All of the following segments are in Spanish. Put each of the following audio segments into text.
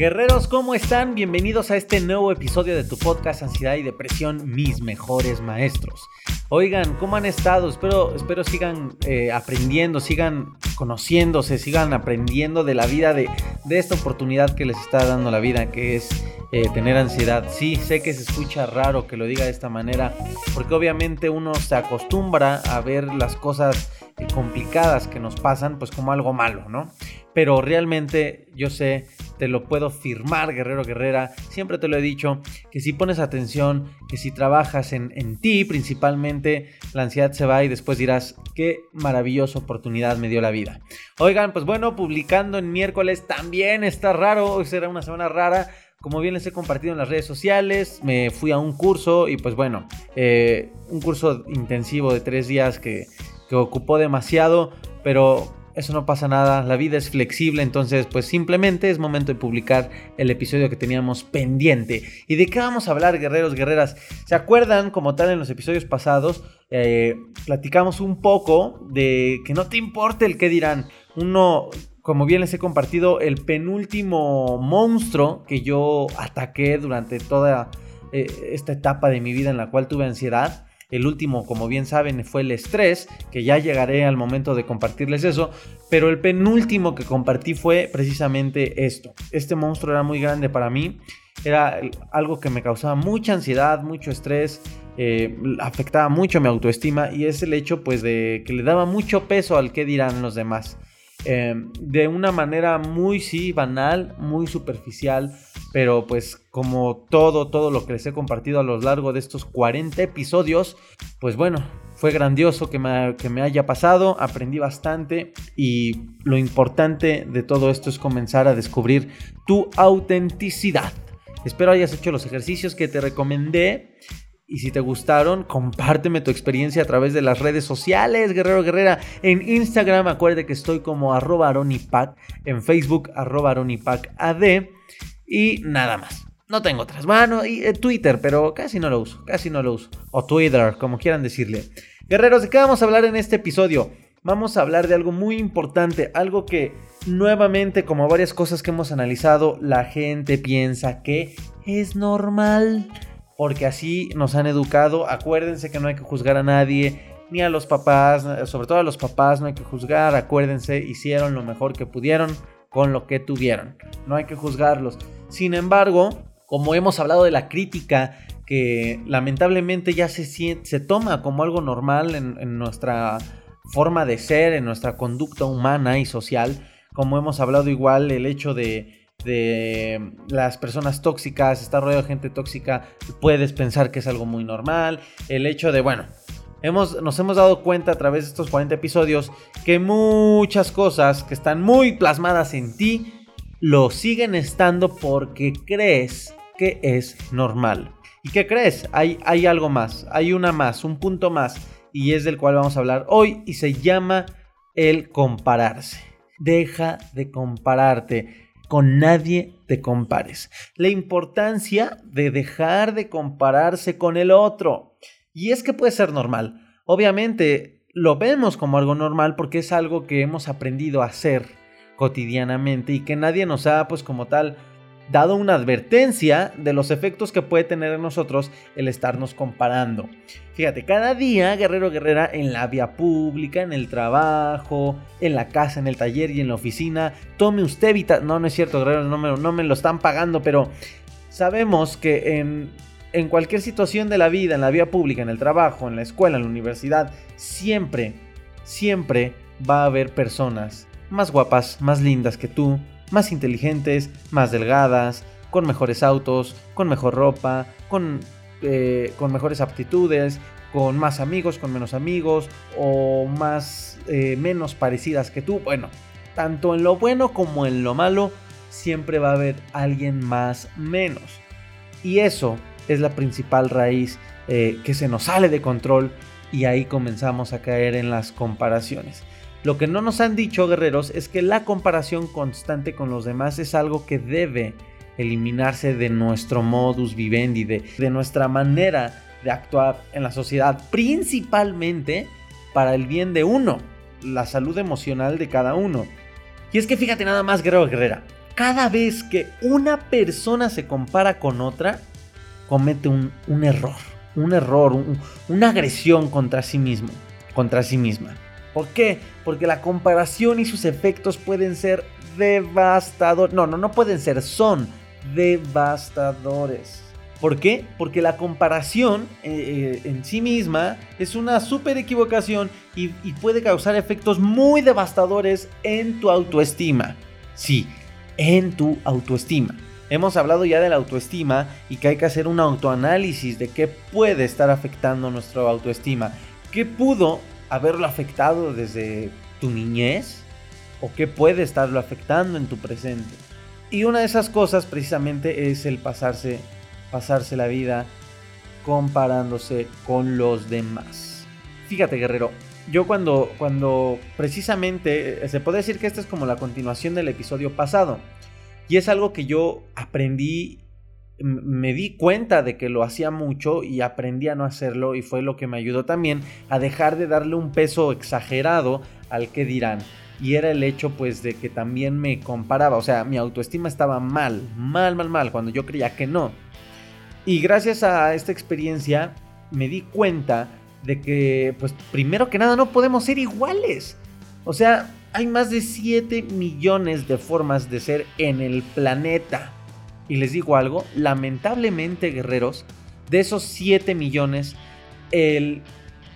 Guerreros, ¿cómo están? Bienvenidos a este nuevo episodio de tu podcast Ansiedad y Depresión, mis mejores maestros. Oigan, ¿cómo han estado? Espero, espero sigan eh, aprendiendo, sigan conociéndose, sigan aprendiendo de la vida, de, de, esta oportunidad que les está dando la vida, que es eh, tener ansiedad. Sí, sé que se escucha raro que lo diga de esta manera, porque obviamente uno se acostumbra a ver las cosas complicadas que nos pasan, pues como algo malo, ¿no? Pero realmente yo sé te lo puedo firmar, guerrero, guerrera. Siempre te lo he dicho, que si pones atención, que si trabajas en, ti principalmente, la ansiedad se va y después dirás, qué maravillosa oportunidad me dio la vida. Oigan, pues bueno, publicando en miércoles también está raro, hoy será una semana rara. Como bien les he compartido en las redes sociales, me fui a un curso y pues bueno, eh, un curso intensivo de tres días que, que ocupó demasiado, pero eso no pasa nada, la vida es flexible, entonces pues simplemente es momento de publicar el episodio que teníamos pendiente. ¿Y de qué vamos a hablar, guerreros, guerreras? ¿Se acuerdan, como tal, en los episodios pasados, eh, platicamos un poco de que no te importe el que dirán? Uno, como bien les he compartido, el penúltimo monstruo que yo ataqué durante toda eh, esta etapa de mi vida en la cual tuve ansiedad el último, como bien saben, fue el estrés, que ya llegaré al momento de compartirles eso. Pero el penúltimo que compartí fue precisamente esto. Este monstruo era muy grande para mí. Era algo que me causaba mucha ansiedad, mucho estrés, eh, afectaba mucho mi autoestima y es el hecho pues de que le daba mucho peso al que dirán los demás. Eh, de una manera muy, sí, banal, muy superficial, pero pues como todo, todo lo que les he compartido a lo largo de estos 40 episodios, pues bueno, fue grandioso que me, que me haya pasado, aprendí bastante y lo importante de todo esto es comenzar a descubrir tu autenticidad. Espero hayas hecho los ejercicios que te recomendé y si te gustaron, compárteme tu experiencia a través de las redes sociales, Guerrero Guerrera. En Instagram, acuérdate que estoy como arroba aronipac. En Facebook, arroba ad. Y nada más. No tengo otras. Bueno, y eh, Twitter, pero casi no lo uso. Casi no lo uso. O Twitter, como quieran decirle. Guerreros, ¿de qué vamos a hablar en este episodio? Vamos a hablar de algo muy importante. Algo que nuevamente, como varias cosas que hemos analizado, la gente piensa que es normal porque así nos han educado. Acuérdense que no hay que juzgar a nadie, ni a los papás, sobre todo a los papás no hay que juzgar. Acuérdense, hicieron lo mejor que pudieron con lo que tuvieron. No hay que juzgarlos. Sin embargo, como hemos hablado de la crítica, que lamentablemente ya se, se toma como algo normal en, nuestra forma de ser, en nuestra conducta humana y social, como hemos hablado igual, el hecho de de las personas tóxicas, estar rodeado de gente tóxica, puedes pensar que es algo muy normal. El hecho de, bueno, hemos, nos hemos dado cuenta a través de estos 40 episodios que muchas cosas que están muy plasmadas en ti lo siguen estando porque crees que es normal. ¿Y qué crees? Hay, hay algo más, hay una más, un punto más, y es del cual vamos a hablar hoy y se llama el compararse. Deja de compararte con nadie te compares. La importancia de dejar de compararse con el otro. Y es que puede ser normal. Obviamente lo vemos como algo normal porque es algo que hemos aprendido a hacer cotidianamente y que nadie nos ha pues como tal dado una advertencia de los efectos que puede tener en nosotros el estarnos comparando. Fíjate, cada día, guerrero guerrera, en la vía pública, en el trabajo, en la casa, en el taller y en la oficina, tome usted vitamina. No, no es cierto, guerrero, no me, lo están pagando, pero sabemos que en, cualquier situación de la vida, en la vida pública, en el trabajo, en la escuela, en la universidad, siempre, siempre va a haber personas más guapas, más lindas que tú, más inteligentes, más delgadas, con mejores autos, con mejor ropa, con, eh, con mejores aptitudes, con más amigos, con menos amigos, o más, eh, menos parecidas que tú. Bueno, tanto en lo bueno como en lo malo, siempre va a haber alguien más menos. Y eso es la principal raíz eh, que se nos sale de control y ahí comenzamos a caer en las comparaciones. Lo que no nos han dicho, guerreros, es que la comparación constante con los demás es algo que debe eliminarse de nuestro modus vivendi, de, nuestra manera de actuar en la sociedad, principalmente para el bien de uno, la salud emocional de cada uno. Y es que fíjate nada más, Guerrero Guerrera, cada vez que una persona se compara con otra, comete un, error, un error, una agresión contra sí mismo, contra sí misma. ¿Por qué? Porque la comparación y sus efectos pueden ser devastadores. No, no, no pueden ser, son devastadores. ¿Por qué? Porque la comparación eh, eh, en sí misma es una súper equivocación y, y, puede causar efectos muy devastadores en tu autoestima. Sí, en tu autoestima. Hemos hablado ya de la autoestima y que hay que hacer un autoanálisis de qué puede estar afectando nuestra autoestima. ¿Qué pudo haberlo afectado desde tu niñez o qué puede estarlo afectando en tu presente. Y una de esas cosas precisamente es el pasarse, pasarse la vida comparándose con los demás. Fíjate, guerrero, yo cuando, cuando precisamente, se puede decir que esta es como la continuación del episodio pasado. Y es algo que yo aprendí me di cuenta de que lo hacía mucho y aprendí a no hacerlo y fue lo que me ayudó también a dejar de darle un peso exagerado al que dirán. Y era el hecho pues de que también me comparaba, o sea, mi autoestima estaba mal, mal, mal, mal, cuando yo creía que no. Y gracias a esta experiencia me di cuenta de que pues primero que nada no podemos ser iguales. O sea, hay más de 7 millones de formas de ser en el planeta. Y les digo algo, lamentablemente guerreros, de esos 7 millones, el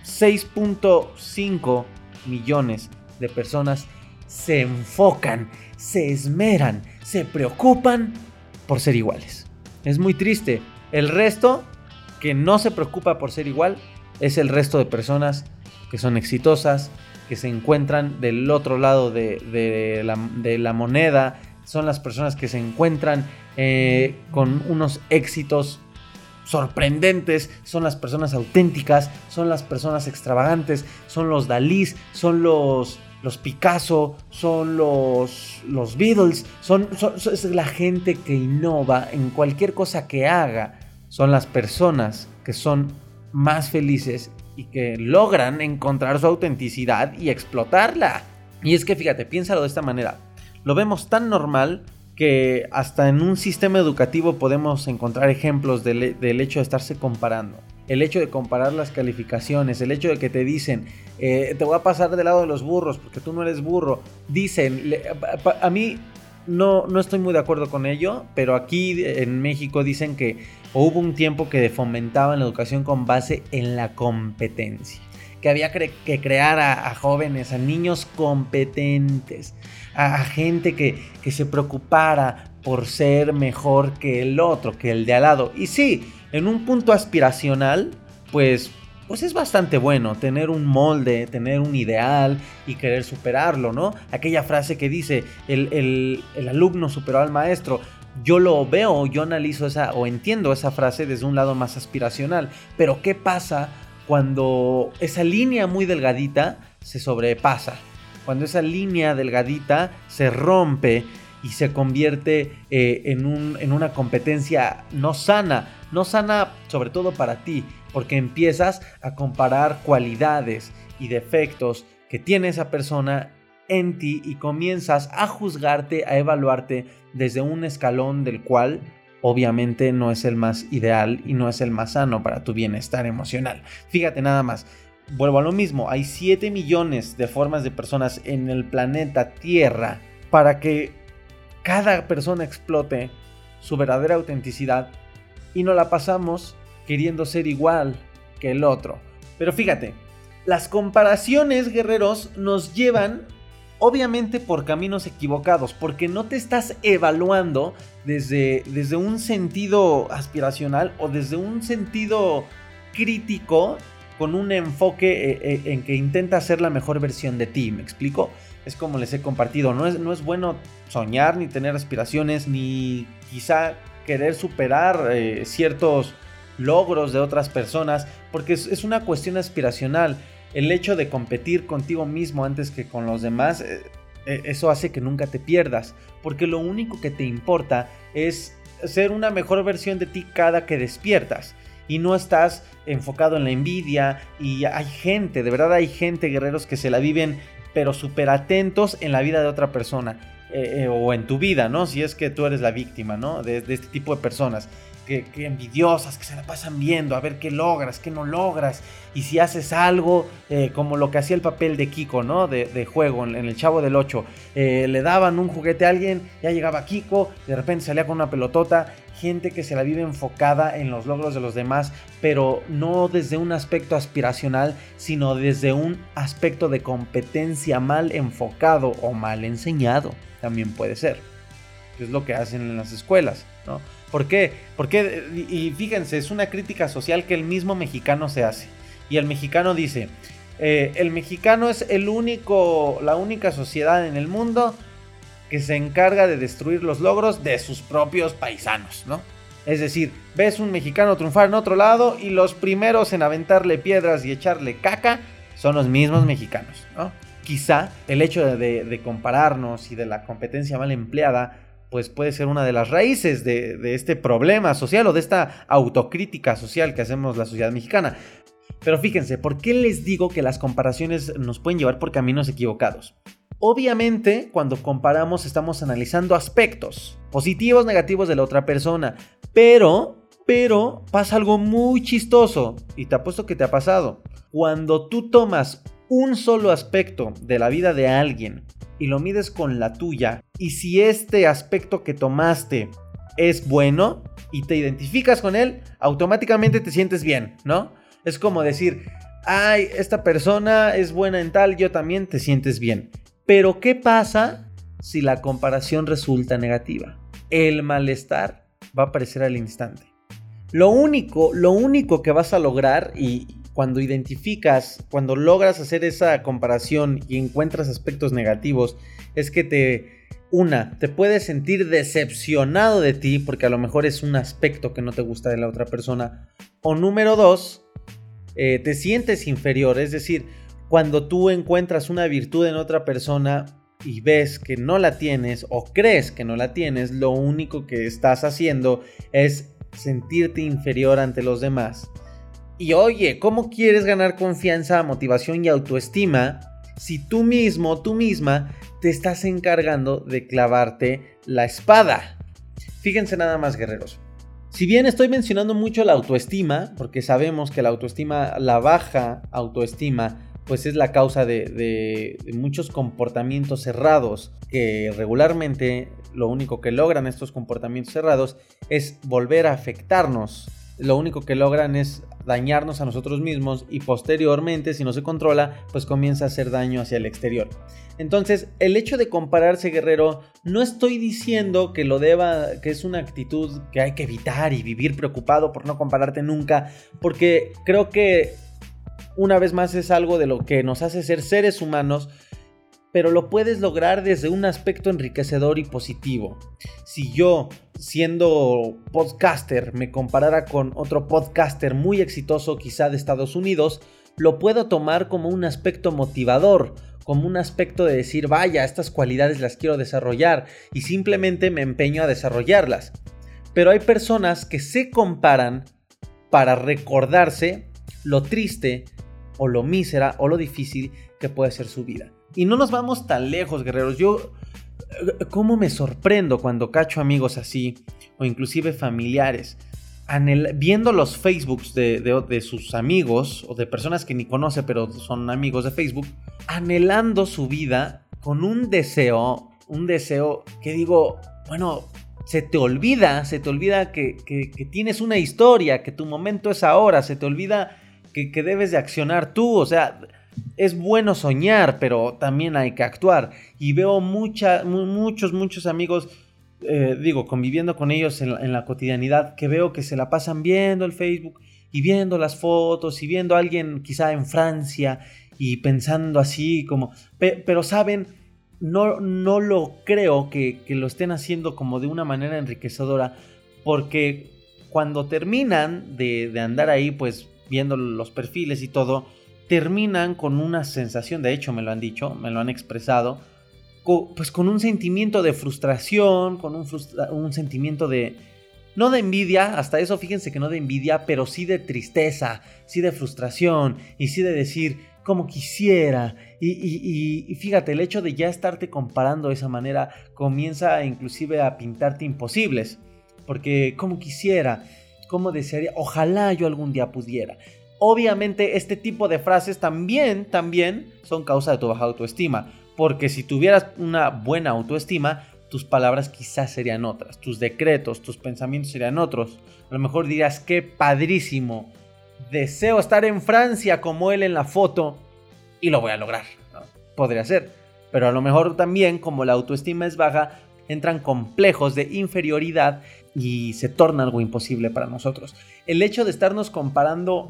6.5 millones de personas se enfocan, se esmeran, se preocupan por ser iguales. Es muy triste. El resto que no se preocupa por ser igual es el resto de personas que son exitosas, que se encuentran del otro lado de, de la moneda, son las personas que se encuentran eh, con unos éxitos sorprendentes, son las personas auténticas, son las personas extravagantes, son los Dalí, son los, los Picasso, son los, los Beatles, son, es la gente que innova en cualquier cosa que haga, son las personas que son más felices y que logran encontrar su autenticidad y explotarla. Y es que fíjate, piénsalo de esta manera, lo vemos tan normal que hasta en un sistema educativo podemos encontrar ejemplos del, hecho de estarse comparando. El hecho de comparar las calificaciones, el hecho de que te dicen, eh, te voy a pasar del lado de los burros porque tú no eres burro. Dicen, a, mí no, no estoy muy de acuerdo con ello, pero aquí en México dicen que hubo un tiempo que fomentaban la educación con base en la competencia que había que crear a, jóvenes, a niños competentes, a, gente que, que se preocupara por ser mejor que el otro, que el de al lado. Y sí, en un punto aspiracional, pues pues es bastante bueno tener un molde, tener un ideal y querer superarlo, ¿no? Aquella frase que dice, el, el, el, alumno superó al maestro. Yo lo veo, yo analizo esa o entiendo esa frase desde un lado más aspiracional. Pero ¿qué pasa cuando esa línea muy delgadita se sobrepasa, cuando esa línea delgadita se rompe y se convierte eh, en, en una competencia no sana, no sana sobre todo para ti, porque empiezas a comparar cualidades y defectos que tiene esa persona en ti y comienzas a juzgarte, a evaluarte desde un escalón del cual obviamente no es el más ideal y no es el más sano para tu bienestar emocional. Fíjate nada más, vuelvo a lo mismo, hay 7 millones de formas de personas en el planeta Tierra para que cada persona explote su verdadera autenticidad y no la pasamos queriendo ser igual que el otro. Pero fíjate, las comparaciones, guerreros, nos llevan obviamente por caminos equivocados, porque no te estás evaluando desde, desde un sentido aspiracional o desde un sentido crítico con un enfoque eh, eh, en que intenta ser la mejor versión de ti, ¿me explico? Es como les he compartido, no es, no es bueno soñar ni tener aspiraciones ni quizá querer superar eh, ciertos logros de otras personas, porque es una cuestión aspiracional el hecho de competir contigo mismo antes que con los demás, eh, eh, eso hace que nunca te pierdas, porque lo único que te importa es ser una mejor versión de ti cada que despiertas. Y no estás enfocado en la envidia y hay gente, de verdad hay gente, guerreros, que se la viven pero súper atentos en la vida de otra persona. Eh, o en tu vida, ¿no? Si es que tú eres la víctima, ¿no? de, este tipo de personas que, envidiosas, que se la pasan viendo, a ver qué logras, qué no logras. Y si haces algo, eh, como lo que hacía el papel de Kiko, ¿no? De, juego en, el Chavo del 8. Eh, le daban un juguete a alguien, ya llegaba Kiko, de repente salía con una pelotota. Gente que se la vive enfocada en los logros de los demás, pero no desde un aspecto aspiracional, sino desde un aspecto de competencia mal enfocado o mal enseñado. También puede ser. Es lo que hacen en las escuelas, ¿no? ¿Por qué? Porque, y fíjense, es una crítica social que el mismo mexicano se hace. Y el mexicano dice, eh, el mexicano es el único, la única sociedad en el mundo que se encarga de destruir los logros de sus propios paisanos, ¿no? Es decir, ves un mexicano triunfar en otro lado y los primeros en aventarle piedras y echarle caca son los mismos mexicanos, ¿no? Quizá el hecho de compararnos y de la competencia mal empleada pues puede ser una de las raíces de, este problema social o de esta autocrítica social que hacemos la sociedad mexicana. Pero fíjense, ¿por qué les digo que las comparaciones nos pueden llevar por caminos equivocados? Obviamente, cuando comparamos estamos analizando aspectos positivos, negativos de la otra persona, pero, pero pasa algo muy chistoso y te apuesto que te ha pasado. Cuando tú tomas un solo aspecto de la vida de alguien y lo mides con la tuya, y si este aspecto que tomaste es bueno y te identificas con él, automáticamente te sientes bien, ¿no? Es como decir, ay, esta persona es buena en tal, yo también te sientes bien. Pero ¿qué pasa si la comparación resulta negativa? El malestar va a aparecer al instante. Lo único, lo único que vas a lograr y, cuando identificas, cuando logras hacer esa comparación y encuentras aspectos negativos, es que te, una, te puedes sentir decepcionado de ti porque a lo mejor es un aspecto que no te gusta de la otra persona. O número dos, eh, te sientes inferior, es decir, cuando tú encuentras una virtud en otra persona y ves que no la tienes o crees que no la tienes, lo único que estás haciendo es sentirte inferior ante los demás y oye, ¿cómo quieres ganar confianza, motivación y autoestima si tú mismo, tú misma, te estás encargando de clavarte la espada? Fíjense nada más, guerreros. Si bien estoy mencionando mucho la autoestima, porque sabemos que la autoestima, la baja autoestima, pues es la causa de, de, muchos comportamientos cerrados que regularmente lo único que logran estos comportamientos cerrados es volver a afectarnos lo único que logran es dañarnos a nosotros mismos y posteriormente, si no se controla, pues comienza a hacer daño hacia el exterior. Entonces, el hecho de compararse, guerrero, no estoy diciendo que lo deba, que es una actitud que hay que evitar y vivir preocupado por no compararte nunca, porque creo que una vez más es algo de lo que nos hace ser seres humanos pero lo puedes lograr desde un aspecto enriquecedor y positivo. Si yo, siendo podcaster, me comparara con otro podcaster muy exitoso quizá de Estados Unidos, lo puedo tomar como un aspecto motivador, como un aspecto de decir, vaya, estas cualidades las quiero desarrollar y simplemente me empeño a desarrollarlas. Pero hay personas que se comparan para recordarse lo triste o lo mísera o lo difícil que puede ser su vida. Y no nos vamos tan lejos, guerreros. Yo, ¿cómo me sorprendo cuando cacho amigos así, o inclusive familiares, viendo los Facebooks de, sus amigos, o de personas que ni conoce, pero son amigos de Facebook, anhelando su vida con un deseo, un deseo que digo, bueno, se te olvida, se te olvida que, tienes una historia, que tu momento es ahora, se te olvida que, debes de accionar tú, o sea, es bueno soñar, pero también hay que actuar. Y veo muchos, muchos amigos, eh, digo, conviviendo con ellos en la, en la, cotidianidad, que veo que se la pasan viendo el Facebook y viendo las fotos y viendo a alguien quizá en Francia y pensando así como, pero saben, no, no lo creo que, lo estén haciendo como de una manera enriquecedora, porque cuando terminan de, andar ahí, pues viendo los perfiles y todo, terminan con una sensación, de hecho me lo han dicho, me lo han expresado, pues con un sentimiento de frustración, con un, un sentimiento de, no de envidia, hasta eso fíjense que no de envidia, pero sí de tristeza, sí de frustración y sí de decir, como quisiera. Y, fíjate, el hecho de ya estarte comparando de esa manera comienza inclusive a pintarte imposibles. Porque como quisiera, como desearía, ojalá yo algún día pudiera. Obviamente este tipo de frases también, también son causa de tu baja autoestima. Porque si tuvieras una buena autoestima, tus palabras quizás serían otras, tus decretos, tus pensamientos serían otros. A lo mejor dirías, qué padrísimo, deseo estar en Francia como él en la foto y lo voy a lograr. Podría ser. Pero a lo mejor también, como la autoestima es baja, entran complejos de inferioridad y se torna algo imposible para nosotros. El hecho de estarnos comparando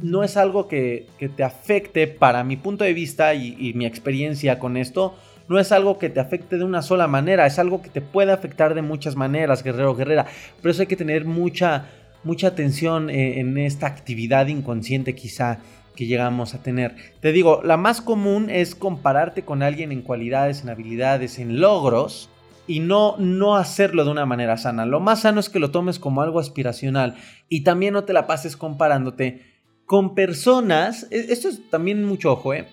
no es algo que, te afecte, para mi punto de vista y, mi experiencia con esto, no es algo que te afecte de una sola manera, es algo que te puede afectar de muchas maneras, guerrero, guerrera. Pero eso hay que tener mucha, mucha atención eh, en, esta actividad inconsciente quizá que llegamos a tener. Te digo, la más común es compararte con alguien en cualidades, en habilidades, en logros y no, no hacerlo de una manera sana. Lo más sano es que lo tomes como algo aspiracional y también no te la pases comparándote con personas. E, esto es también mucho ojo, ¿eh?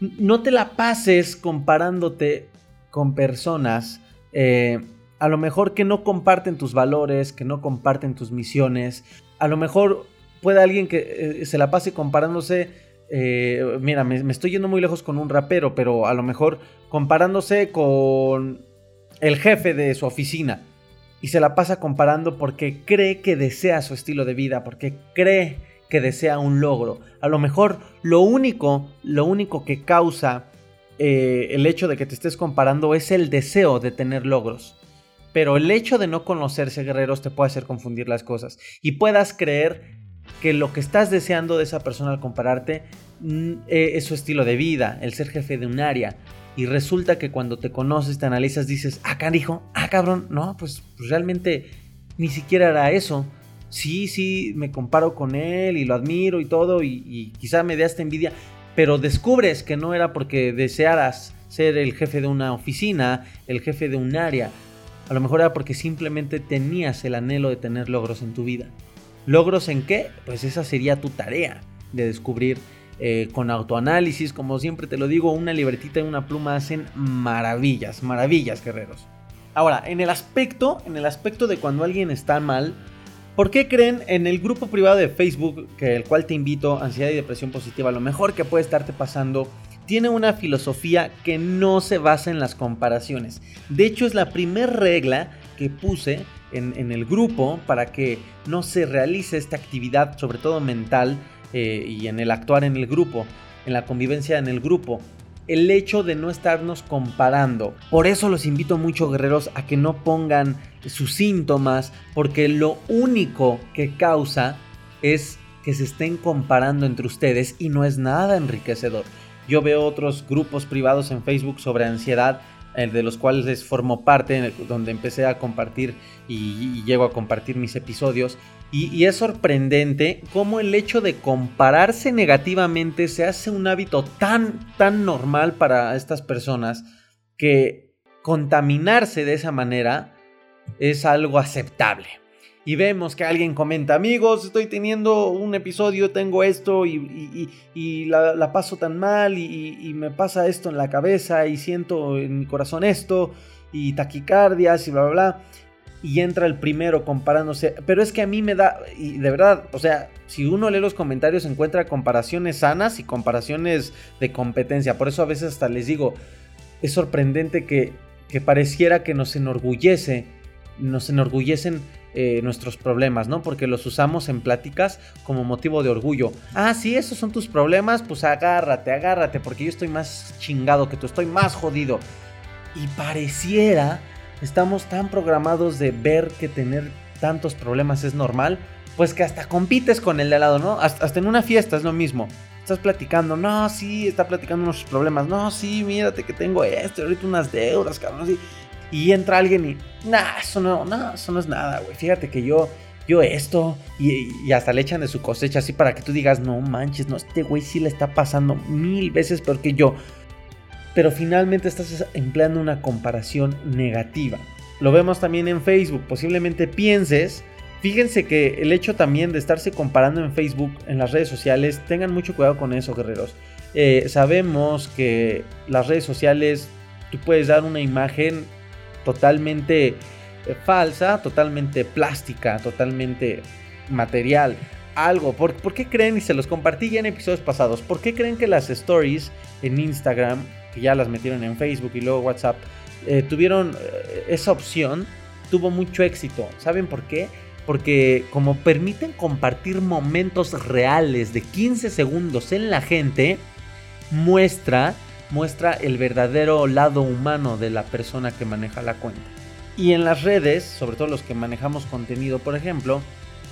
No te la pases comparándote con personas eh, a lo mejor que no comparten tus valores, que no comparten tus misiones, a lo mejor puede alguien que eh, se la pase comparándose, eh, mira, me, estoy yendo muy lejos con un rapero, pero a lo mejor comparándose con el jefe de su oficina y se la pasa comparando porque cree que desea su estilo de vida, porque cree que desea un logro. A lo mejor lo único, lo único que causa eh, el hecho de que te estés comparando es el deseo de tener logros. Pero el hecho de no conocerse, guerreros, te puede hacer confundir las cosas. Y puedas creer que lo que estás deseando de esa persona al compararte mm, eh, es su estilo de vida, el ser jefe de un área. Y resulta que cuando te conoces, te analizas, dices, ah, carijo, ah, cabrón, no, pues, pues, realmente ni siquiera era eso. Sí, sí, me comparo con él y lo admiro y todo, y, y quizá me dé esta envidia, pero descubres que no era porque desearas ser el jefe de una oficina, el jefe de un área, a lo mejor era porque simplemente tenías el anhelo de tener logros en tu vida. ¿Logros en qué? Pues esa sería tu tarea de descubrir eh, con autoanálisis. Como siempre te lo digo, una libretita y una pluma hacen maravillas, maravillas, guerreros. Ahora, en el aspecto, en el aspecto de cuando alguien está mal, ¿por qué creen en el grupo privado de Facebook, que el cual te invito, ansiedad y depresión positiva, lo mejor que puede estarte pasando tiene una filosofía que no se basa en las comparaciones. De hecho, es la primera regla que puse en, el grupo para que no se realice esta actividad, sobre todo mental, eh, y en el actuar en el grupo, en la convivencia en el grupo. El hecho de no estarnos comparando. Por eso los invito mucho, guerreros, a que no pongan sus síntomas, porque lo único que causa es que se estén comparando entre ustedes y no es nada enriquecedor. Yo veo otros grupos privados en Facebook sobre ansiedad, eh, de los cuales les formo parte, donde empecé a compartir y, llego a compartir mis episodios. Y, es sorprendente cómo el hecho de compararse negativamente se hace un hábito tan, tan normal para estas personas que contaminarse de esa manera es algo aceptable y vemos que alguien comenta, amigos, estoy teniendo un episodio, tengo esto y, la, paso tan mal y, me pasa esto en la cabeza y siento en mi corazón esto y taquicardias y bla, bla, bla. Y entra el primero comparándose. Pero es que a mí me da, y de verdad, o sea, si uno lee los comentarios encuentra comparaciones sanas y comparaciones de competencia. Por eso a veces hasta les digo, es sorprendente que, que pareciera que nos enorgullece nos enorgullecen eh, nuestros problemas, ¿no? Porque los usamos en pláticas como motivo de orgullo. Ah, sí, esos son tus problemas, pues agárrate, agárrate, porque yo estoy más chingado que tú, estoy más jodido. Y pareciera, estamos tan programados de ver que tener tantos problemas es normal, pues que hasta compites con el de al lado, ¿no? Hasta, en una fiesta es lo mismo. Estás platicando, no, sí, está platicando unos problemas, no, sí, mírate que tengo esto, ahorita unas deudas, cabrón, así. Y entra alguien y, nah, eso no, no, eso no es nada, güey. Fíjate que yo, yo esto, y, hasta le echan de su cosecha así para que tú digas, no manches, no, este güey sí le está pasando mil veces peor que yo. Pero finalmente estás empleando una comparación negativa. Lo vemos también en Facebook. Posiblemente pienses, fíjense que el hecho también de estarse comparando en Facebook, en las redes sociales, tengan mucho cuidado con eso, guerreros. Eh, sabemos que las redes sociales, tú puedes dar una imagen totalmente eh, falsa, totalmente plástica, totalmente material. Algo, ¿Por, qué creen? Y se los compartí ya en episodios pasados. ¿Por qué creen que las stories en Instagram, que ya las metieron en Facebook y luego WhatsApp, eh, tuvieron eh, esa opción? Tuvo mucho éxito. ¿Saben por qué? Porque como permiten compartir momentos reales de 15 segundos en la gente, muestra muestra el verdadero lado humano de la persona que maneja la cuenta. Y en las redes, sobre todo los que manejamos contenido, por ejemplo,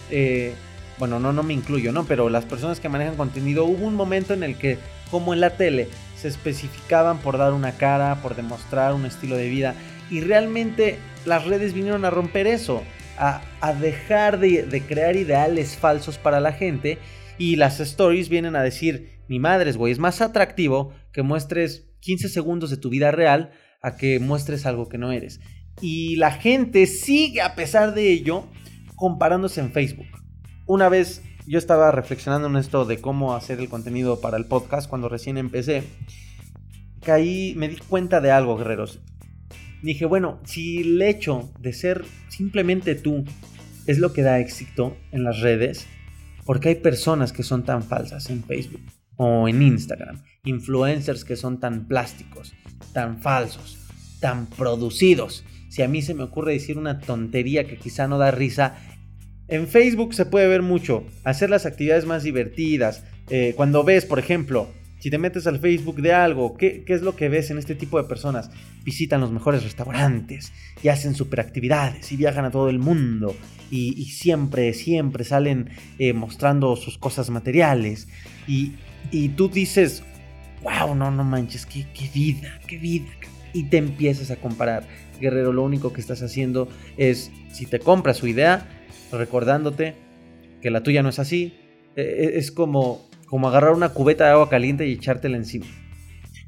eh, bueno, no, no me incluyo, ¿no? Pero las personas que manejan contenido, hubo un momento en el que, como en la tele, se especificaban por dar una cara, por demostrar un estilo de vida. Y realmente las redes vinieron a romper eso, a, dejar de, de crear ideales falsos para la gente. Y las stories vienen a decir, ni madres, güey, es más atractivo que muestres 15 segundos de tu vida real a que muestres algo que no eres. Y la gente sigue a pesar de ello comparándose en Facebook. Una vez yo estaba reflexionando en esto de cómo hacer el contenido para el podcast cuando recién empecé. Caí, me di cuenta de algo, guerreros. Dije, bueno, si el hecho de ser simplemente tú es lo que da éxito en las redes, porque hay personas que son tan falsas en Facebook o en Instagram. Influencers que son tan plásticos, tan falsos, tan producidos. Si a mí se me ocurre decir una tontería que quizá no da risa, en Facebook se puede ver mucho. Hacer las actividades más divertidas. Eh, cuando ves, por ejemplo, si te metes al Facebook de algo, ¿qué, es lo que ves en este tipo de personas? Visitan los mejores restaurantes y hacen superactividades y viajan a todo el mundo y, siempre, siempre salen eh, mostrando sus cosas materiales y, y tú dices, wow, no, no manches, qué, qué vida, qué vida. Y te empiezas a comparar. Guerrero, lo único que estás haciendo es, si te compras su idea, recordándote que la tuya no es así, e, e, es como, como agarrar una cubeta de agua caliente y echártela encima.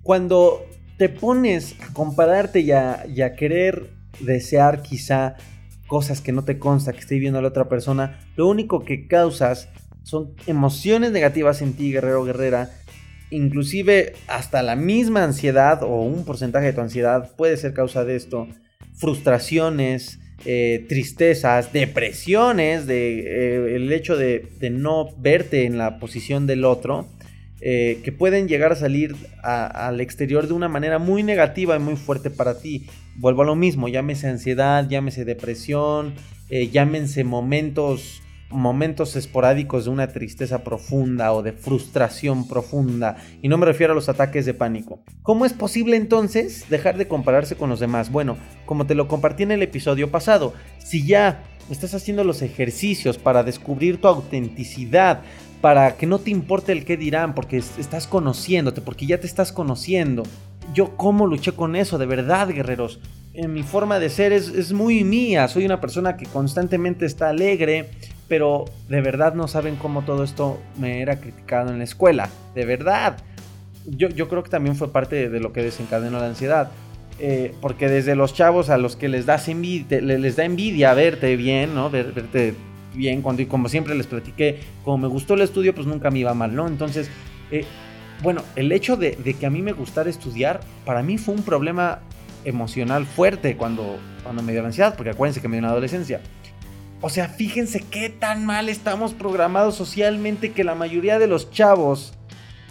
Cuando te pones a compararte y a, y a querer desear quizá cosas que no te consta que esté viendo la otra persona, lo único que causas son emociones negativas en ti, guerrero guerrera. Inclusive hasta la misma ansiedad o un porcentaje de tu ansiedad puede ser causa de esto. Frustraciones, eh, tristezas, depresiones, de, eh, el hecho de, no verte en la posición del otro, eh, que pueden llegar a salir al exterior de una manera muy negativa y muy fuerte para ti. Vuelvo a lo mismo, llámese ansiedad, llámese depresión, llámense momentos momentos esporádicos de una tristeza profunda o de frustración profunda, y no me refiero a los ataques de pánico. ¿Cómo es posible entonces dejar de compararse con los demás? Bueno, como te lo compartí en el episodio pasado, si ya estás haciendo los ejercicios para descubrir tu autenticidad, para que no te importe el qué dirán, porque estás conociéndote, porque ya te estás conociendo. Yo cómo luché con eso, de verdad, guerreros. En mi forma de ser es, es muy mía, soy una persona que constantemente está alegre, pero de verdad no saben cómo todo esto me era criticado en la escuela, de verdad. Yo, yo creo que también fue parte de lo que desencadenó la ansiedad. Eh, porque desde los chavos a los que les, das envidia, les da envidia verte bien, ¿no? verte bien, cuando, y como siempre les platiqué, como me gustó el estudio, pues nunca me iba mal, ¿no? Entonces, eh, bueno, el hecho de, de, que a mí me gustara estudiar, para mí fue un problema emocional fuerte cuando, cuando me dio ansiedad, porque acuérdense que me dio una adolescencia. O sea, fíjense qué tan mal estamos programados socialmente que la mayoría de los chavos,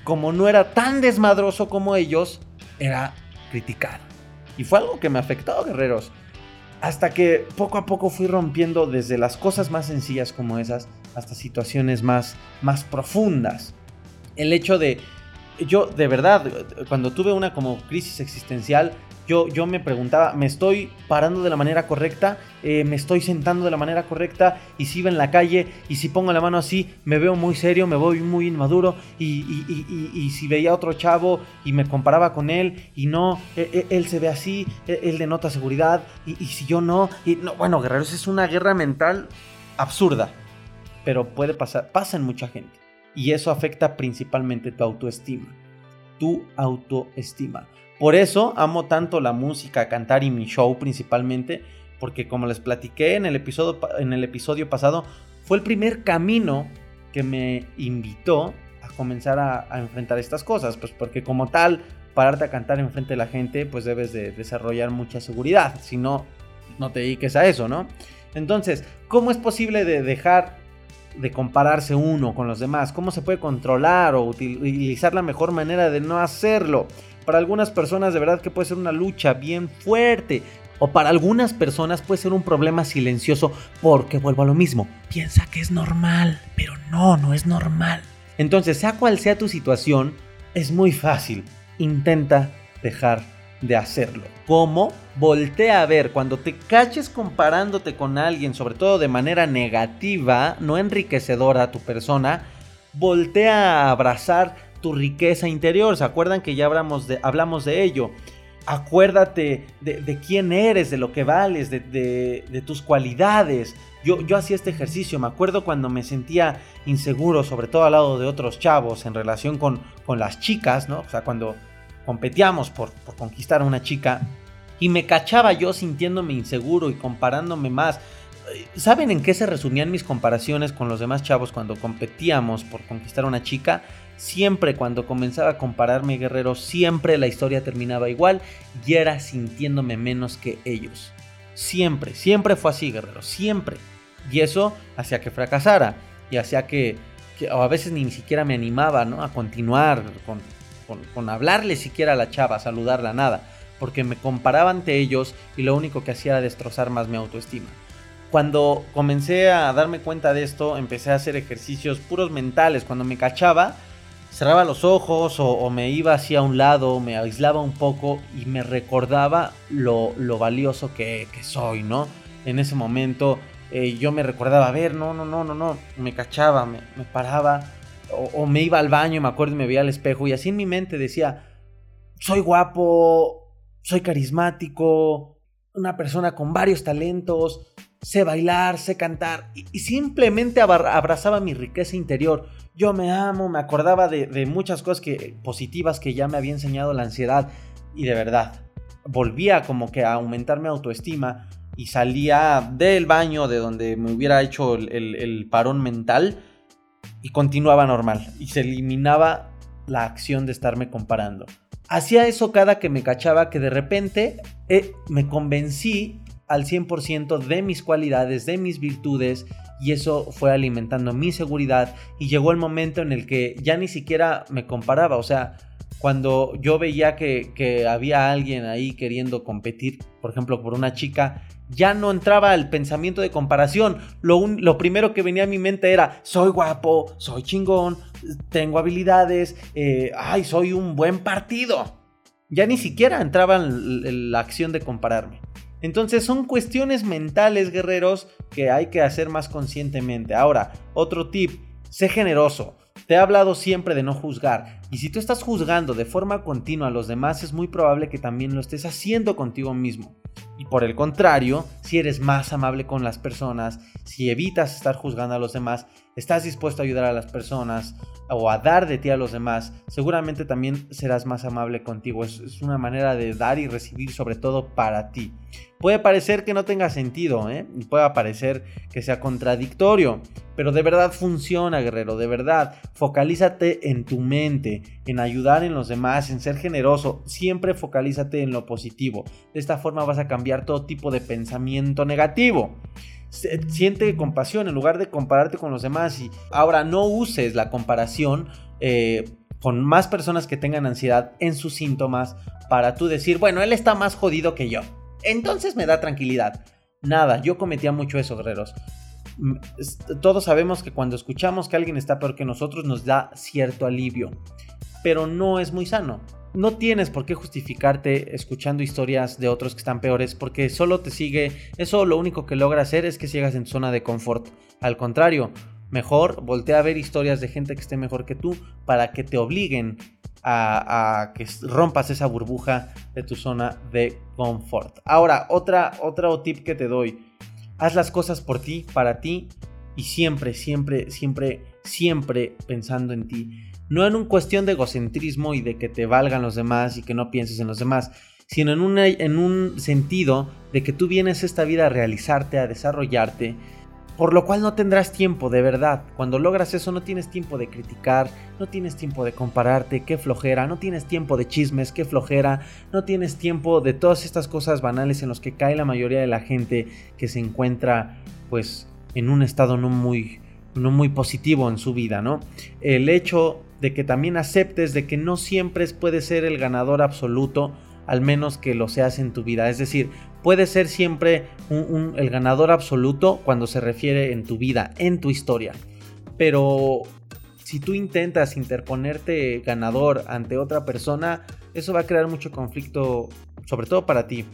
como no era tan desmadroso como ellos, era criticado. Y fue algo que me afectó, guerreros. Hasta que poco a poco fui rompiendo desde las cosas más sencillas como esas hasta situaciones más, más profundas. El hecho de, yo de verdad, cuando tuve una como crisis existencial, yo, yo me preguntaba, ¿me estoy parando de la manera correcta? Eh, ¿Me estoy sentando de la manera correcta? Y si iba en la calle y si pongo la mano así, me veo muy serio, me voy muy inmaduro. Y, y, si veía otro chavo y me comparaba con él y no, e, e, él, se ve así, e, él denota seguridad y, si yo no, y no, bueno, guerreros, es una guerra mental absurda, pero puede pasar, pasa en mucha gente. Y eso afecta principalmente tu autoestima. Tu autoestima. Por eso amo tanto la música, cantar y mi show principalmente, porque como les platiqué en el episodio, en el episodio pasado, fue el primer camino que me invitó a comenzar a, enfrentar estas cosas, pues porque como tal, pararte a cantar enfrente de la gente, pues debes de desarrollar mucha seguridad, si no, no te dediques a eso, ¿no? Entonces, ¿cómo es posible de dejar de compararse uno con los demás? ¿Cómo se puede controlar o utilizar la mejor manera de no hacerlo? Para algunas personas de verdad que puede ser una lucha bien fuerte. O para algunas personas puede ser un problema silencioso porque vuelvo a lo mismo. Piensa que es normal, pero no, no es normal. Entonces, sea cual sea tu situación, es muy fácil. Intenta dejar de hacerlo. ¿Cómo? Voltea a ver, cuando te caches comparándote con alguien, sobre todo de manera negativa, no enriquecedora a tu persona, voltea a abrazar tu riqueza interior. ¿Se acuerdan que ya hablamos de, hablamos de ello? Acuérdate de, quién eres, de lo que vales, de, tus cualidades. Yo, yo hacía este ejercicio, me acuerdo cuando me sentía inseguro, sobre todo al lado de otros chavos, en relación con, con las chicas, ¿no? O sea, cuando competíamos por, por conquistar a una chica y me cachaba yo sintiéndome inseguro y comparándome más. ¿Saben en qué se resumían mis comparaciones con los demás chavos cuando competíamos por conquistar una chica? Siempre cuando comenzaba a compararme guerrero, siempre la historia terminaba igual y era sintiéndome menos que ellos. Siempre, siempre fue así, guerrero, siempre. Y eso hacía que fracasara y hacía que, o a veces ni siquiera me animaba ¿no? a continuar con, con, hablarle siquiera a la chava, saludarla, nada, porque me comparaba ante ellos y lo único que hacía era destrozar más mi autoestima. Cuando comencé a darme cuenta de esto, empecé a hacer ejercicios puros mentales. Cuando me cachaba, cerraba los ojos o, me iba hacia un lado, me aislaba un poco y me recordaba lo, valioso que, soy, ¿no? En ese momento eh, yo me recordaba, a ver, no, no, no, no, no, me cachaba, me, paraba o, me iba al baño, me acuerdo y me veía al espejo y así en mi mente decía, soy guapo, soy carismático, una persona con varios talentos, sé bailar, sé cantar y simplemente abrazaba mi riqueza interior yo me amo, me acordaba de, muchas cosas que, positivas que ya me había enseñado la ansiedad y de verdad, volvía como que a aumentar mi autoestima y salía del baño de donde me hubiera hecho el, parón mental y continuaba normal y se eliminaba la acción de estarme comparando. Hacía eso cada que me cachaba que de repente eh, me convencí al 100% de mis cualidades, de mis virtudes y eso fue alimentando mi seguridad y llegó el momento en el que ya ni siquiera me comparaba, o sea, cuando yo veía que, había alguien ahí queriendo competir, por ejemplo, por una chica, ya no entraba el pensamiento de comparación. Lo, primero que venía a mi mente era, soy guapo, soy chingón, tengo habilidades, eh, ay, soy un buen partido. Ya ni siquiera entraba en la acción de compararme. Entonces son cuestiones mentales, guerreros, que hay que hacer más conscientemente. Ahora, otro tip, sé generoso. Te he hablado siempre de no juzgar, y si tú estás juzgando de forma continua a los demás, es muy probable que también lo estés haciendo contigo mismo. Y por el contrario, si eres más amable con las personas, si evitas estar juzgando a los demás, estás dispuesto a ayudar a las personas o a dar de ti a los demás, seguramente también serás más amable contigo. Es, una manera de dar y recibir sobre todo para ti. Puede parecer que no tenga sentido, ¿eh? puede parecer que sea contradictorio, pero de verdad funciona, guerrero, de verdad. Focalízate en tu mente, en ayudar en los demás, en ser generoso. Siempre focalízate en lo positivo. De esta forma vas a cambiar todo tipo de pensamiento negativo siente compasión en lugar de compararte con los demás. Y ahora no uses la comparación eh, con más personas que tengan ansiedad en sus síntomas para tú decir, bueno, él está más jodido que yo. entonces me da tranquilidad. Nada, yo cometía mucho eso, guerreros. Mm, todos sabemos que cuando escuchamos que alguien está peor que nosotros nos da cierto alivio, pero no es muy sano. No tienes por qué justificarte escuchando historias de otros que están peores porque solo te sigue, eso lo único que logra hacer es que sigas en zona de confort. Al contrario, mejor voltea a ver historias de gente que esté mejor que tú para que te obliguen a, que rompas esa burbuja de tu zona de confort. Ahora, otra, otro tip que te doy. Haz las cosas por ti, para ti y siempre, siempre, siempre, siempre pensando en ti. No en un cuestión de egocentrismo y de que te valgan los demás y que no pienses en los demás, sino en, en un sentido de que tú vienes esta vida a realizarte, a desarrollarte, por lo cual no tendrás tiempo, de verdad. Cuando logras eso no tienes tiempo de criticar, no tienes tiempo de compararte, qué flojera, no tienes tiempo de chismes, qué flojera, no tienes tiempo de todas estas cosas banales en los que cae la mayoría de la gente que se encuentra pues en un estado no muy no muy positivo en su vida, ¿no? El hecho de que también aceptes de que no siempre puedes ser el ganador absoluto, al menos que lo seas en tu vida. Es decir, puede ser siempre el ganador absoluto cuando se refiere en tu vida, en tu historia. Pero si tú intentas interponerte ganador ante otra persona, eso va a crear mucho conflicto, sobre todo para ti.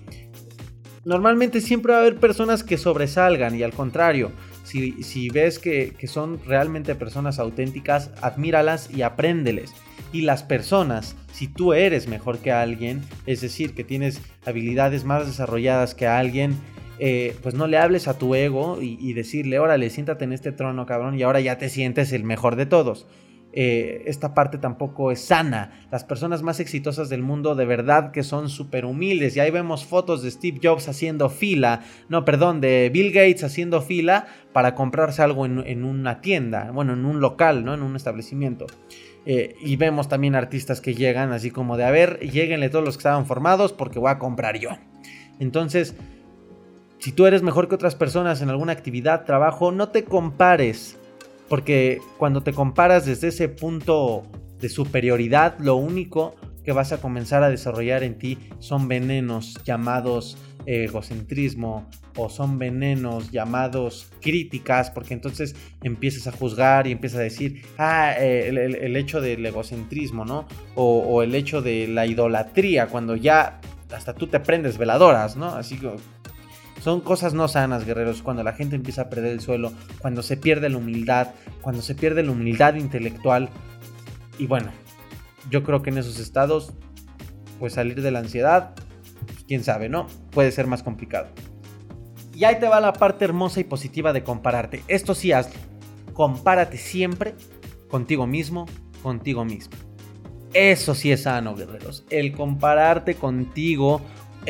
Normalmente siempre va a haber personas que sobresalgan y al contrario, si, ves que, son realmente personas auténticas, admíralas y apréndeles y las personas, si tú eres mejor que alguien, es decir, que tienes habilidades más desarrolladas que alguien, eh, pues no le hables a tu ego y, decirle, órale, siéntate en este trono, cabrón, y ahora ya te sientes el mejor de todos. Eh, esta parte tampoco es sana. Las personas más exitosas del mundo de verdad que son súper humildes. Y ahí vemos fotos de Steve Jobs haciendo fila, no, perdón, de Bill Gates haciendo fila para comprarse algo en, una tienda, bueno, en un local, ¿no? En un establecimiento. Eh, y vemos también artistas que llegan así como de, a ver, lleguenle todos los que estaban formados porque voy a comprar yo. Entonces, si tú eres mejor que otras personas en alguna actividad, trabajo, no te compares. Porque cuando te comparas desde ese punto de superioridad, lo único que vas a comenzar a desarrollar en ti son venenos llamados egocentrismo o son venenos llamados críticas, porque entonces empiezas a juzgar y empiezas a decir, ah, el, hecho del egocentrismo, ¿no? O, el hecho de la idolatría, cuando ya hasta tú te prendes veladoras, ¿no? Así que son cosas no sanas, guerreros, cuando la gente empieza a perder el suelo, cuando se pierde la humildad, cuando se pierde la humildad intelectual. Y bueno, yo creo que en esos estados, pues salir de la ansiedad quién sabe, ¿no? Puede ser más complicado. Y ahí te va la parte hermosa y positiva de compararte. Esto sí hazlo. Compárate siempre contigo mismo, contigo mismo. Eso sí es sano, guerreros. El compararte contigo,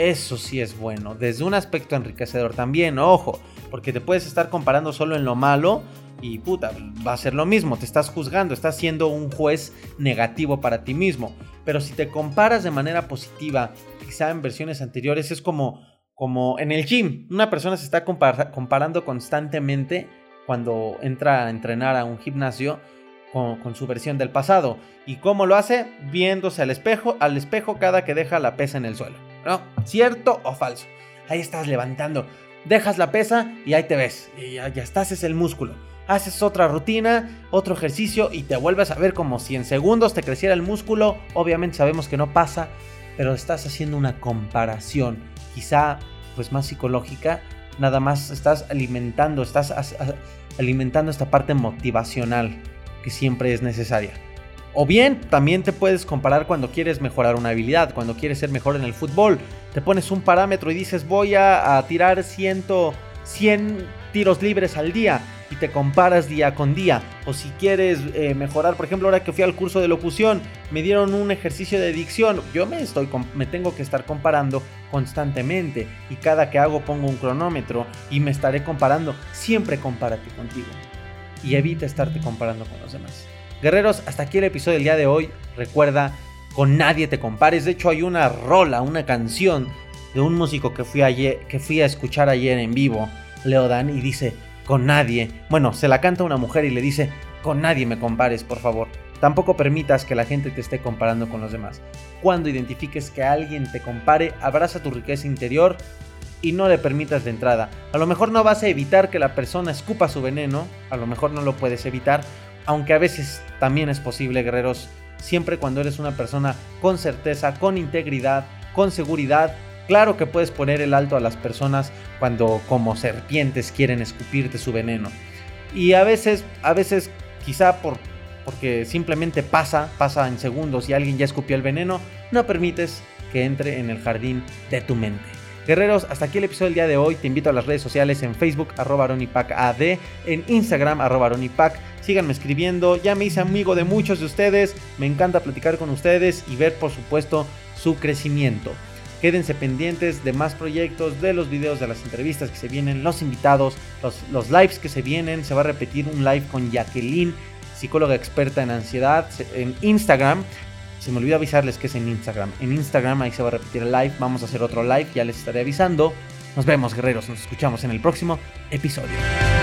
eso sí es bueno. Desde un aspecto enriquecedor también, ojo, porque te puedes estar comparando solo en lo malo y puta, va a ser lo mismo, te estás juzgando, estás siendo un juez negativo para ti mismo. Pero si te comparas de manera positiva, quizá en versiones anteriores, es como, como en el gym. Una persona se está comparando constantemente cuando entra a entrenar a un gimnasio con, su versión del pasado. ¿Y cómo lo hace? Viéndose al espejo, al espejo cada que deja la pesa en el suelo. ¿No? ¿Cierto o falso? Ahí estás levantando. Dejas la pesa y ahí te ves. Y ya, estás, es el músculo haces otra rutina, otro ejercicio y te vuelves a ver como si en segundos te creciera el músculo. Obviamente sabemos que no pasa, pero estás haciendo una comparación, quizá pues más psicológica, nada más estás alimentando, estás alimentando esta parte motivacional que siempre es necesaria. O bien también te puedes comparar cuando quieres mejorar una habilidad, cuando quieres ser mejor en el fútbol. Te pones un parámetro y dices voy a, tirar 100, 100 tiros libres al día y te comparas día con día. O si quieres eh, mejorar, por ejemplo, ahora que fui al curso de locución, me dieron un ejercicio de dicción. Yo me, estoy, me tengo que estar comparando constantemente y cada que hago pongo un cronómetro y me estaré comparando. Siempre compárate contigo y evita estarte comparando con los demás. Guerreros, hasta aquí el episodio del día de hoy. Recuerda, con nadie te compares. De hecho, hay una rola, una canción de un músico que fui, ayer, que fui a escuchar ayer en vivo, Leodan, y dice, con nadie. Bueno, se la canta una mujer y le dice, con nadie me compares, por favor. Tampoco permitas que la gente te esté comparando con los demás. Cuando identifiques que alguien te compare, abraza tu riqueza interior y no le permitas la entrada. A lo mejor no vas a evitar que la persona escupa su veneno, a lo mejor no lo puedes evitar, aunque a veces también es posible, guerreros, siempre cuando eres una persona con certeza, con integridad, con seguridad. Claro que puedes poner el alto a las personas cuando como serpientes quieren escupirte su veneno. Y a veces, a veces quizá por porque simplemente pasa, pasa en segundos y alguien ya escupió el veneno, no permites que entre en el jardín de tu mente. Guerreros, hasta aquí el episodio del día de hoy. Te invito a las redes sociales en Facebook, arroba AD, en Instagram, arroba Síganme escribiendo, ya me hice amigo de muchos de ustedes. Me encanta platicar con ustedes y ver, por supuesto, su crecimiento. Quédense pendientes de más proyectos, de los videos, de las entrevistas que se vienen, los invitados, los lives que se vienen. Se va a repetir un live con Jacqueline psicóloga experta en ansiedad, en Instagram. Se me olvidó avisarles que es en Instagram. En Instagram ahí se va a repetir el live. Vamos a hacer otro live, ya les estaré avisando. Nos vemos, guerreros. Nos escuchamos en el próximo episodio.